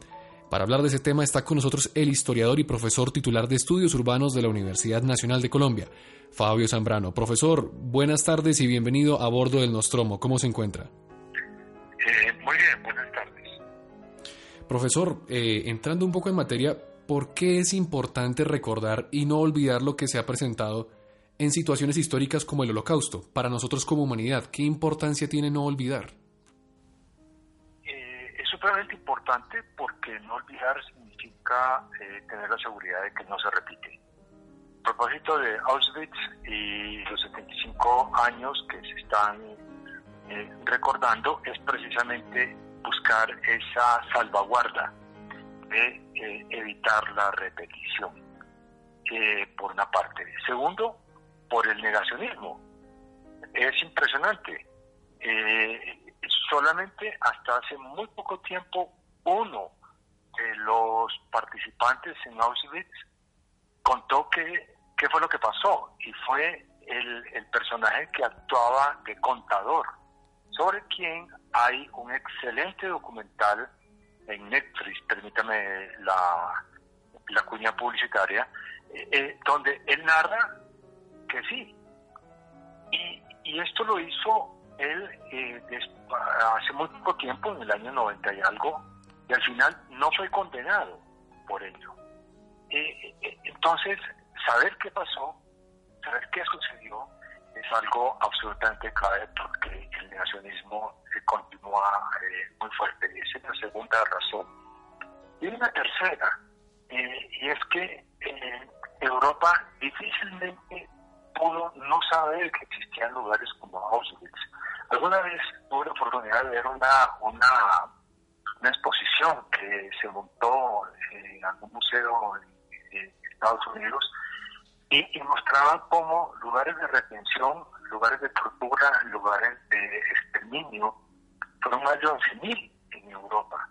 para hablar de ese tema está con nosotros el historiador y profesor titular de Estudios Urbanos de la Universidad Nacional de Colombia, Fabio Zambrano. Profesor, buenas tardes y bienvenido a bordo del Nostromo. ¿Cómo se encuentra? Eh, muy bien, buenas tardes. Profesor, eh, entrando un poco en materia, por qué es importante recordar y no olvidar lo que se ha presentado en situaciones históricas como el Holocausto, para nosotros como humanidad. ¿Qué importancia tiene no olvidar? Eh, supremamente importante porque no olvidar significa eh, tener la seguridad de que no se repite. A propósito de Auschwitz y los 75 años que se están eh, recordando, es precisamente buscar esa salvaguarda de evitar la repetición, por una parte. Segundo, por el negacionismo. Es impresionante. Solamente hasta hace muy poco tiempo uno de los participantes en Auschwitz contó que qué fue lo que pasó y fue el, personaje que actuaba de contador, sobre quien hay un excelente documental en Netflix, permítame la, la cuña publicitaria, eh, eh, donde él narra que sí. Y, y esto lo hizo él eh, hace muy poco tiempo, en el año 90 y algo, y al final no fue condenado por ello. entonces, saber qué pasó, saber qué sucedió, es algo absolutamente clave porque el negacionismo eh, continúa eh, muy fuerte. Esa es la segunda razón. Y una tercera, eh, y es que Europa difícilmente pudo no saber que existían lugares como Auschwitz. Alguna vez tuve la oportunidad de ver una, una, exposición que se montó en algún museo en Estados Unidos y, mostraban como lugares de retención, lugares de tortura, lugares de exterminio, fueron más de 11.000 en Europa.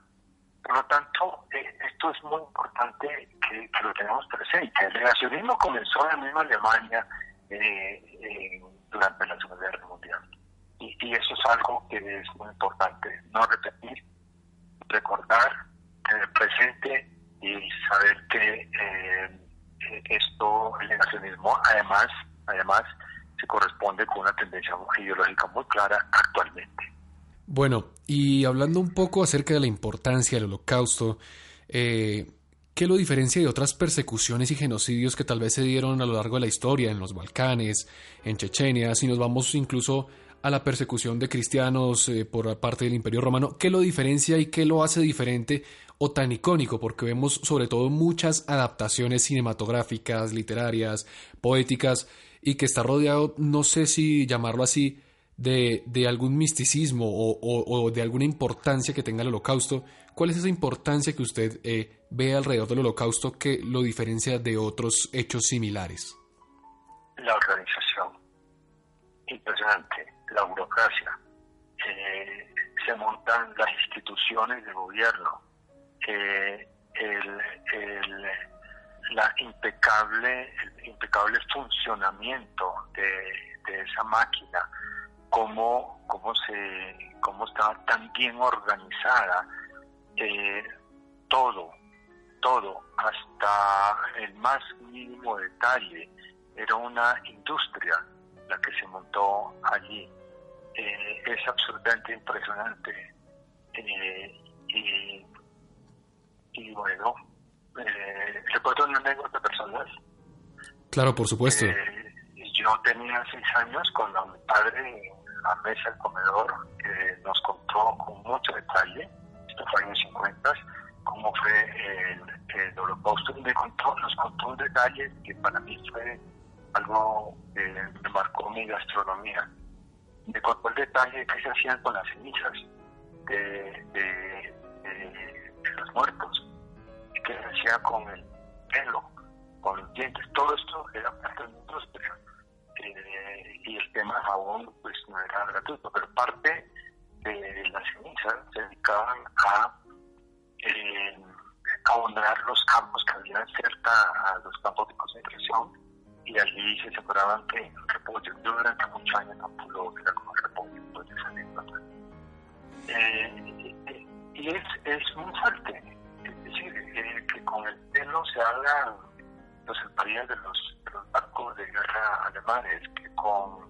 Por lo tanto, eh, esto es muy importante que, lo tengamos presente. El negacionismo comenzó en la misma Alemania eh, durante la Segunda Guerra Mundial. Y, y, eso es algo que es muy importante, no repetir, recordar, tener presente y saber que eh, esto, el negacionismo, además, además se corresponde con una tendencia ideológica muy clara actualmente. Bueno, y hablando un poco acerca de la importancia del holocausto, eh, ¿qué lo diferencia de otras persecuciones y genocidios que tal vez se dieron a lo largo de la historia en los Balcanes, en Chechenia, si nos vamos incluso a la persecución de cristianos eh, por parte del Imperio Romano? ¿Qué lo diferencia y qué lo hace diferente o tan icónico, porque vemos sobre todo muchas adaptaciones cinematográficas, literarias, poéticas, y que está rodeado, no sé si llamarlo así, de, de algún misticismo o, de alguna importancia que tenga el holocausto. ¿Cuál es esa importancia que usted eh, ve alrededor del holocausto que lo diferencia de otros hechos similares? La organización, impresionante, la burocracia, eh, se montan las instituciones de gobierno, el, la impecable, el impecable funcionamiento de, esa máquina, cómo, cómo, se, cómo estaba tan bien organizada, eh, todo, todo, hasta el más mínimo detalle, era una industria la que se montó allí. Eh, es absolutamente impresionante. Eh, y y bueno, eh, recuerdo una anécdota personal. Claro, por supuesto. Eh, yo tenía seis años cuando mi padre en la mesa del comedor nos contó con mucho detalle, esto fue en los 50, cómo fue el, el holocausto. Me contó, nos contó un detalle que para mí fue algo que me marcó mi gastronomía. Me contó el detalle que se hacían con las cenizas de, de, de los muertos que se hacía con el pelo, con los dientes, todo esto era parte de la industria. Eh, y el tema jabón pues no era gratuito, pero parte de las cenizas se dedicaban a eh, abonar los campos que había cerca a los campos de concentración y allí se separaban que repollo. Yo durante muchos años tampoco era como repollo, pues esa anécdota. Eh, y es, es muy fuerte que con el pelo se hagan los esparías de los, barcos de guerra alemanes, que con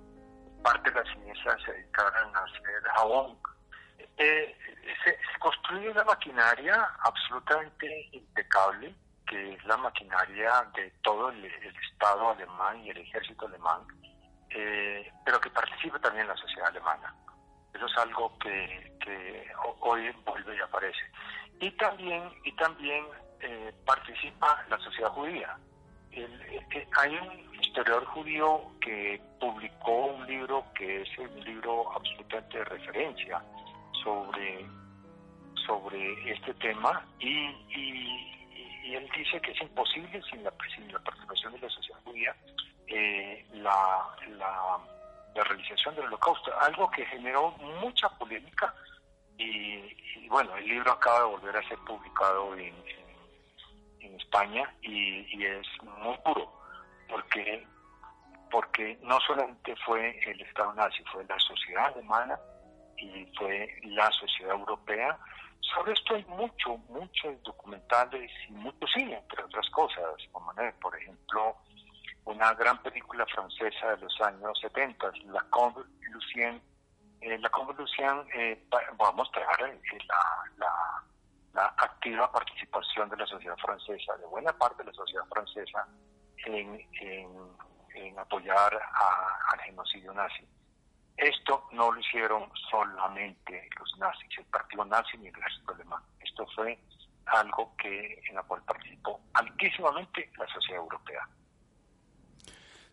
parte de las cenizas se dedicaran a hacer jabón. Eh, se, construye una maquinaria absolutamente impecable, que es la maquinaria de todo el, Estado alemán y el ejército alemán, eh, pero que participa también la sociedad alemana. Eso es algo que, que hoy vuelve y aparece. Y también, y también eh, participa la sociedad judía. Eh, hay un historiador judío que publicó un libro que es un libro absolutamente de referencia sobre, sobre este tema y, él dice que es imposible sin la, sin la participación de la sociedad judía eh, la, la, realización del holocausto, algo que generó mucha polémica y, bueno, el libro acaba de volver a ser publicado en, en, España y, es muy puro, porque, porque no solamente fue el Estado nazi, fue la sociedad alemana y fue la sociedad europea. Sobre esto hay mucho, muchos documentales y mucho cine, entre otras cosas, por ejemplo, una gran película francesa de los años 70, La Combe Lucien. Eh, la Combe Lucien eh, va a mostrar eh, la, activa participación de la sociedad francesa, de buena parte de la sociedad francesa, en, apoyar al genocidio nazi. Esto no lo hicieron solamente los nazis, el partido nazi ni el ejército alemán. Esto fue algo que en la cual participó altísimamente la sociedad europea.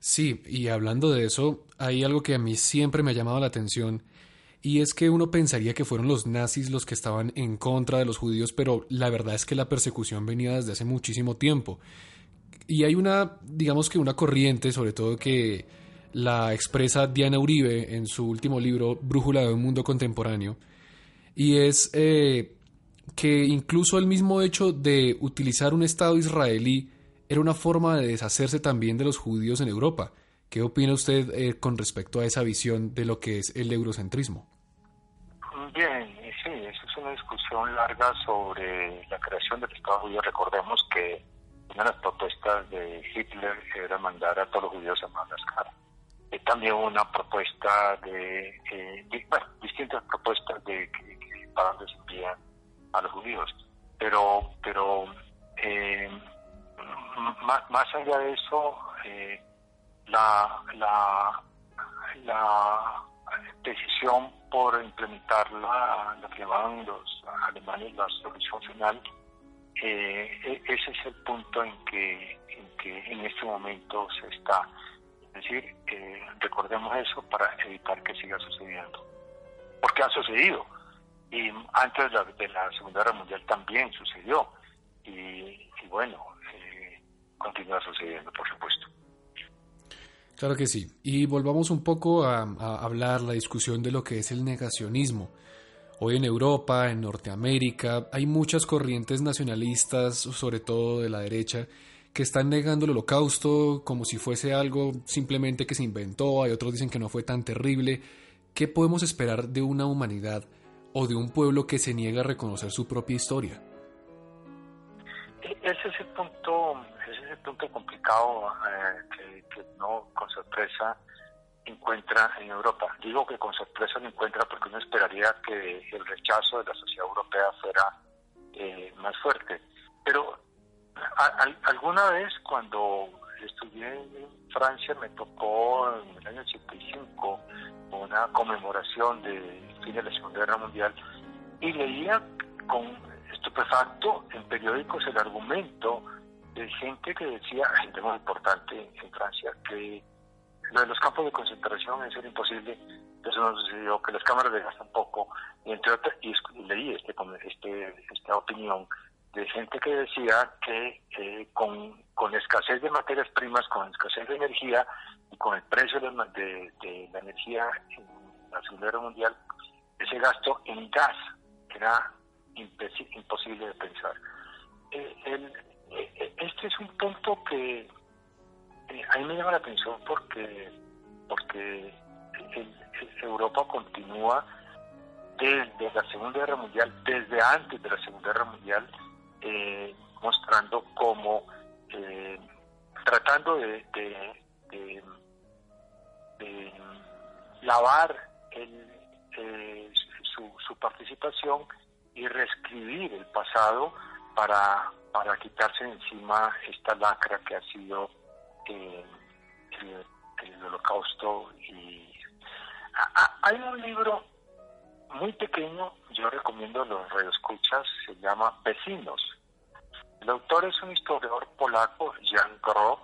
Sí, y hablando de eso, hay algo que a mí siempre me ha llamado la atención, y es que uno pensaría que fueron los nazis los que estaban en contra de los judíos, pero la verdad es que la persecución venía desde hace muchísimo tiempo. Y hay una, digamos que una corriente, sobre todo que la expresa Diana Uribe en su último libro, Brújula de un Mundo Contemporáneo, y es eh, que incluso el mismo hecho de utilizar un Estado israelí era una forma de deshacerse también de los judíos en Europa. ¿Qué opina usted eh, con respecto a esa visión de lo que es el eurocentrismo? Bien, sí, eso es una discusión larga sobre la creación del Estado judío. Recordemos que una de las propuestas de Hitler era mandar a todos los judíos a Madagascar. Es también una propuesta de, eh, bueno, distintas propuestas de que, para donde se a los judíos. Pero, pero eh, más, allá de eso, eh, la, la, la decisión por implementar la, lo que llamaban los alemanes la solución final, eh, e, ese es el punto en que, en que en este momento se está. Es decir, eh, recordemos eso para evitar que siga sucediendo. Porque ha sucedido. Y antes de la, de la Segunda Guerra Mundial también sucedió. Y, y bueno, continúa sucediendo, por supuesto. Claro que sí. Y volvamos un poco a, hablar la discusión de lo que es el negacionismo. Hoy en Europa, en Norteamérica, hay muchas corrientes nacionalistas, sobre todo de la derecha, que están negando el holocausto como si fuese algo simplemente que se inventó, hay otros dicen que no fue tan terrible. ¿Qué podemos esperar de una humanidad o de un pueblo que se niega a reconocer su propia historia? Ese es el punto punto complicado eh, que, no con sorpresa encuentra en Europa. Digo que con sorpresa lo encuentra porque uno esperaría que el rechazo de la sociedad europea fuera eh, más fuerte. Pero alguna vez cuando estudié en Francia me tocó en el año 85 una conmemoración de fin de la Segunda Guerra Mundial y leía con estupefacto en periódicos el argumento de gente que decía, gente muy importante en Francia, que lo de los campos de concentración es era imposible, eso no sucedió, que las cámaras de gas tampoco, y entre otras, y, leí este, este, esta opinión de gente que decía que eh, con, con escasez de materias primas, con escasez de energía y con el precio de, de, la energía en la Segunda Guerra Mundial, ese gasto en gas era imposible de pensar. Eh, el, este es un punto que eh, a mí me llama la atención porque, porque Europa continúa desde la Segunda Guerra Mundial, desde antes de la Segunda Guerra Mundial, eh, mostrando cómo, eh, tratando de, lavar su, su participación y reescribir el pasado para para quitarse encima esta lacra que ha sido eh, el, holocausto. Y hay un libro muy pequeño, yo recomiendo los radioescuchas, se llama Vecinos. El autor es un historiador polaco, Jan Groh.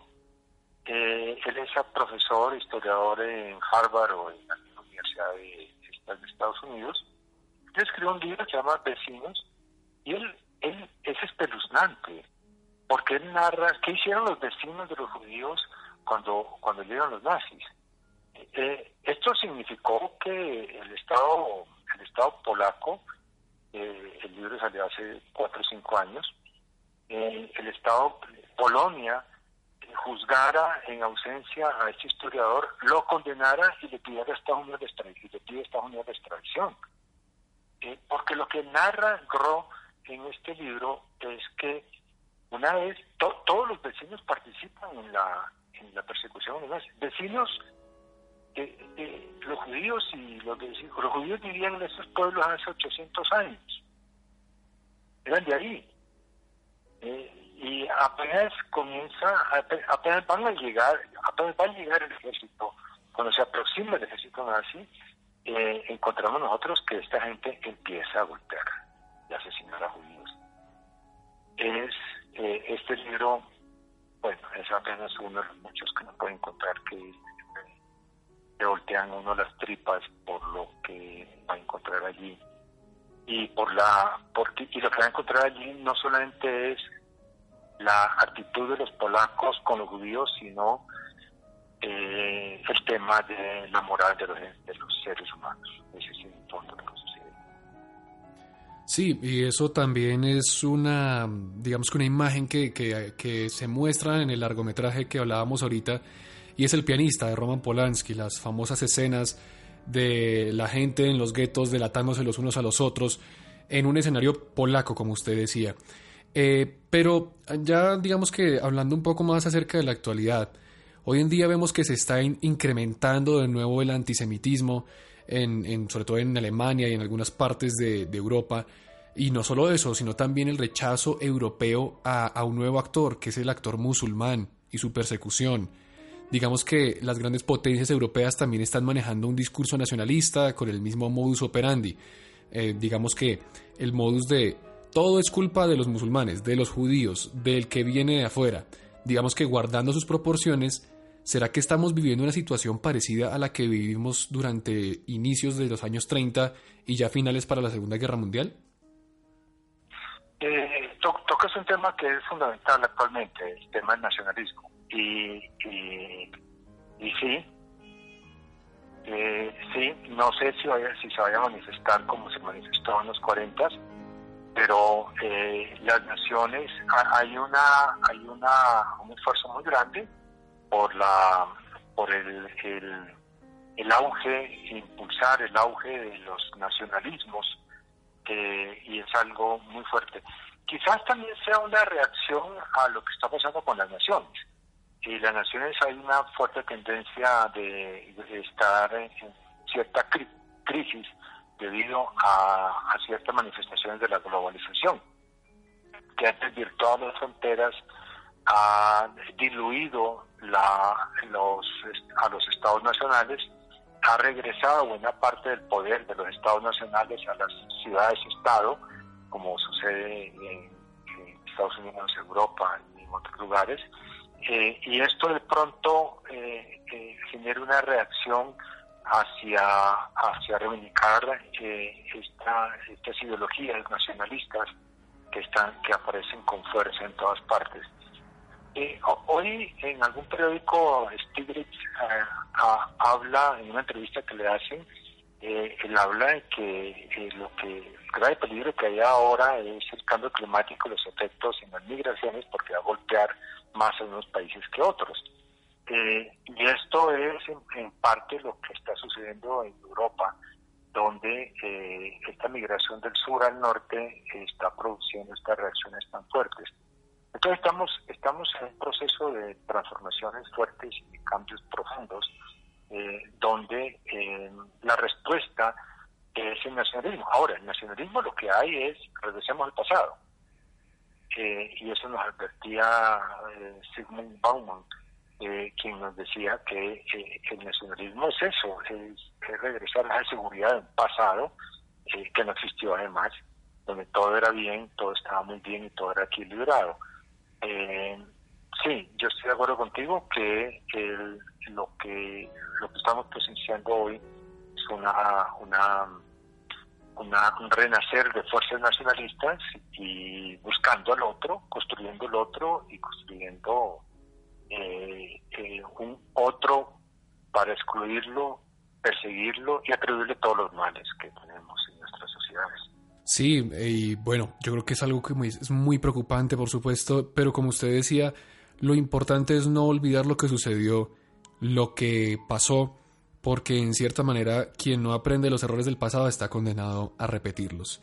él es profesor, historiador en Harvard o en la Universidad de, de Estados Unidos. Él escribió un libro que se llama Vecinos, Y él, él es espeluznante, porque él narra qué hicieron los vecinos de los judíos cuando, cuando llegaron los nazis. Eh, esto significó que el Estado, el Estado polaco, eh, el libro salió hace cuatro o cinco años, eh, el Estado Polonia juzgara en ausencia a este historiador, lo condenara y le pidiera a Estados Unidos extradición, le pide a Estados Unidos de extradición. porque lo que narra Gro en este libro es que una vez todos los vecinos participan en la, en la persecución de los vecinos los judíos y los, los judíos vivían en esos pueblos hace 800 años eran de ahí eh, y apenas comienza apenas van a llegar apenas va a llegar el ejército cuando se aproxima el ejército nazi eh, encontramos nosotros que esta gente empieza a golpear y asesinar a judíos es eh, este libro, bueno, es apenas uno de los muchos que no puede encontrar que le voltean uno las tripas por lo que va a encontrar allí. Y por la porque y lo que va a encontrar allí no solamente es la actitud de los polacos con los judíos, sino eh, el tema de la moral de los, de los seres humanos. Ese es el fondo de Sí, y eso también es una, digamos que una imagen que, que, se muestra en el largometraje que hablábamos ahorita, y es el pianista de Roman Polanski, las famosas escenas de la gente en los guetos delatándose los unos a los otros, en un escenario polaco, como usted decía. Eh, pero ya digamos que hablando un poco más acerca de la actualidad, hoy en día vemos que se está incrementando de nuevo el antisemitismo, en, sobre todo en Alemania y en algunas partes de, Europa. Y no solo eso, sino también el rechazo europeo a, un nuevo actor, que es el actor musulmán y su persecución. Digamos que las grandes potencias europeas también están manejando un discurso nacionalista con el mismo modus operandi. Eh, digamos que el modus de todo es culpa de los musulmanes, de los judíos, del que viene de afuera. Digamos que guardando sus proporciones, ¿Será que estamos viviendo una situación parecida a la que vivimos durante inicios de los años 30 y ya finales para la Segunda Guerra Mundial? Eh, tocas un tema que es fundamental actualmente, el tema del nacionalismo. Y, y, sí, eh, sí, no sé si, vaya, si se vaya a manifestar como se manifestó en los 40, pero eh, las naciones, hay una hay una un esfuerzo muy grande por la por el, el, auge, impulsar el auge de los nacionalismos, y es algo muy fuerte. Quizás también sea una reacción a lo que está pasando con las naciones. Y las naciones hay una fuerte tendencia de, estar en cierta crisis debido a, a ciertas manifestaciones de la globalización, que ha desvirtuado las fronteras, ha diluido la, los, a los estados nacionales, ha regresado buena parte del poder de los estados nacionales a las ciudades-estado, como sucede en, Estados Unidos, Europa y en otros lugares, eh, y esto de pronto eh, eh, genera una reacción hacia, hacia reivindicar esta, estas ideologías nacionalistas que, están, que aparecen con fuerza en todas partes. Eh, hoy en algún periódico Stiglitz eh, habla, en una entrevista que le hacen, eh, él habla de que lo que grave peligro que hay ahora es el cambio climático, los efectos en las migraciones, porque va a golpear más a unos países que otros. y esto es en, parte lo que está sucediendo en Europa, donde esta migración del sur al norte está produciendo estas reacciones tan fuertes. Entonces estamos, estamos en un proceso de transformaciones fuertes y cambios profundos, eh, donde eh, la respuesta es el nacionalismo. Ahora, el nacionalismo lo que hay es, regresemos al pasado. Eh, y eso nos advertía Sigmund Bauman, quien nos decía que el nacionalismo es eso, es, regresar a la seguridad del pasado, que no existió además, donde todo era bien, todo estaba muy bien y todo era equilibrado. Eh, sí, yo estoy de acuerdo contigo que lo que lo que estamos presenciando hoy es una una una, un renacer de fuerzas nacionalistas y buscando al otro, construyendo el otro y construyendo eh, eh, un otro para excluirlo, perseguirlo y atribuirle todos los males que tenemos en nuestras sociedades. Sí, y bueno, yo creo que es algo que es muy preocupante, por supuesto, pero como usted decía, lo importante es no olvidar lo que sucedió, lo que pasó, porque en cierta manera quien no aprende los errores del pasado está condenado a repetirlos.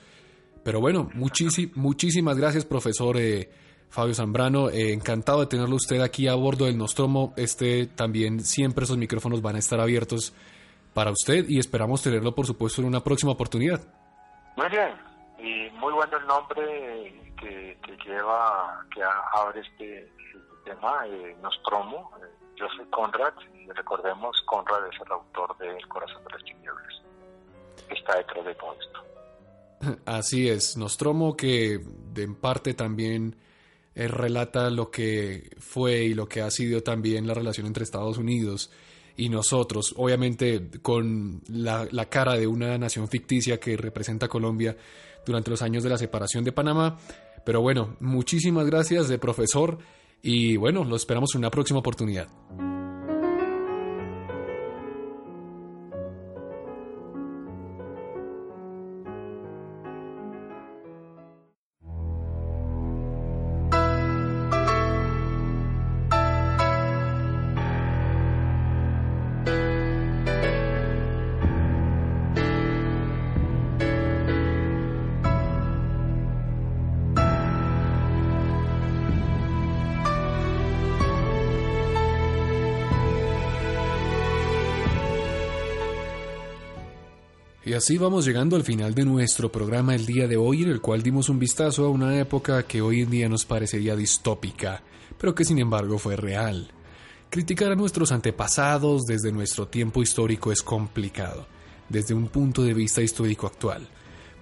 Pero bueno, muchísimas gracias, profesor eh, Fabio Zambrano. Eh, encantado de tenerlo usted aquí a bordo del Nostromo. Este también siempre esos micrófonos van a estar abiertos para usted y esperamos tenerlo, por supuesto, en una próxima oportunidad. Muy bien, y muy bueno el nombre que, lleva, que abre este, tema, eh, Nostromo. Yo soy Conrad y recordemos, Conrad es el autor de El corazón de las tinieblas. Está detrás de todo esto. <laughs> Así es, Nostromo que en parte también eh, relata lo que fue y lo que ha sido también la relación entre Estados Unidos y nosotros, obviamente con la, cara de una nación ficticia que representa Colombia durante los años de la separación de Panamá. Pero bueno, muchísimas gracias de profesor y bueno, lo esperamos en una próxima oportunidad. Así vamos llegando al final de nuestro programa el día de hoy, en el cual dimos un vistazo a una época que hoy en día nos parecería distópica, pero que sin embargo fue real. Criticar a nuestros antepasados desde nuestro tiempo histórico es complicado, desde un punto de vista histórico actual,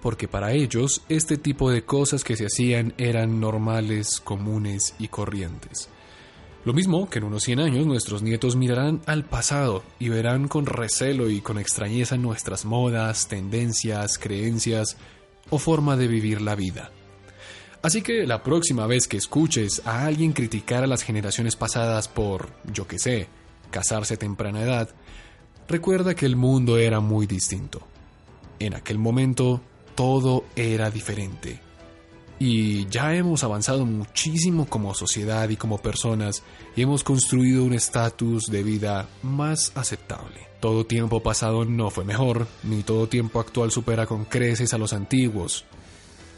porque para ellos este tipo de cosas que se hacían eran normales, comunes y corrientes. Lo mismo que en unos 100 años nuestros nietos mirarán al pasado y verán con recelo y con extrañeza nuestras modas, tendencias, creencias o forma de vivir la vida. Así que la próxima vez que escuches a alguien criticar a las generaciones pasadas por, yo qué sé, casarse a temprana edad, recuerda que el mundo era muy distinto. En aquel momento todo era diferente y ya hemos avanzado muchísimo como sociedad y como personas y hemos construido un estatus de vida más aceptable. Todo tiempo pasado no fue mejor, ni todo tiempo actual supera con creces a los antiguos.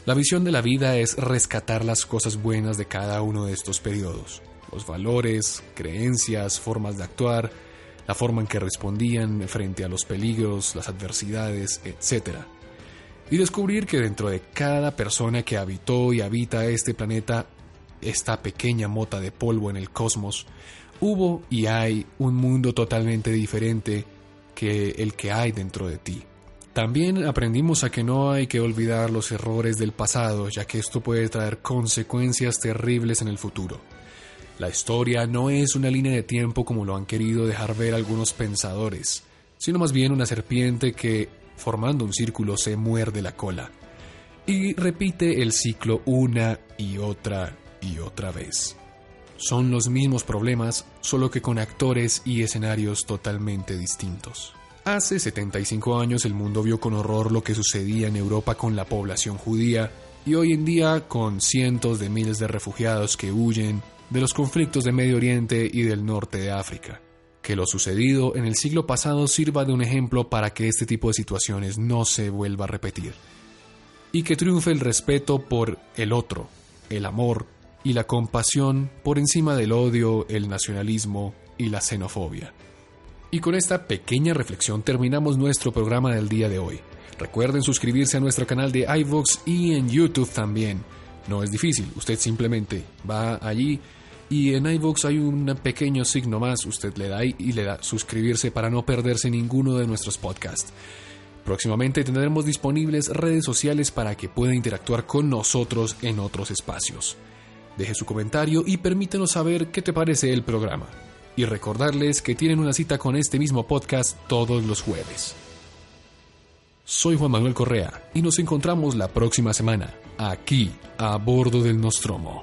La visión de la vida es rescatar las cosas buenas de cada uno de estos periodos, los valores, creencias, formas de actuar, la forma en que respondían frente a los peligros, las adversidades, etc y descubrir que dentro de cada persona que habitó y habita este planeta, esta pequeña mota de polvo en el cosmos, hubo y hay un mundo totalmente diferente que el que hay dentro de ti. También aprendimos a que no hay que olvidar los errores del pasado, ya que esto puede traer consecuencias terribles en el futuro. La historia no es una línea de tiempo como lo han querido dejar ver algunos pensadores, sino más bien una serpiente que formando un círculo se muerde la cola y repite el ciclo una y otra y otra vez. Son los mismos problemas, solo que con actores y escenarios totalmente distintos. Hace 75 años el mundo vio con horror lo que sucedía en Europa con la población judía y hoy en día con cientos de miles de refugiados que huyen de los conflictos de Medio Oriente y del norte de África que lo sucedido en el siglo pasado sirva de un ejemplo para que este tipo de situaciones no se vuelva a repetir. Y que triunfe el respeto por el otro, el amor y la compasión por encima del odio, el nacionalismo y la xenofobia. Y con esta pequeña reflexión terminamos nuestro programa del día de hoy. Recuerden suscribirse a nuestro canal de iVoox y en YouTube también. No es difícil, usted simplemente va allí y en iVoox hay un pequeño signo más, usted le da y le da suscribirse para no perderse ninguno de nuestros podcasts. Próximamente tendremos disponibles redes sociales para que pueda interactuar con nosotros en otros espacios. Deje su comentario y permítenos saber qué te parece el programa. Y recordarles que tienen una cita con este mismo podcast todos los jueves. Soy Juan Manuel Correa y nos encontramos la próxima semana, aquí, a bordo del Nostromo.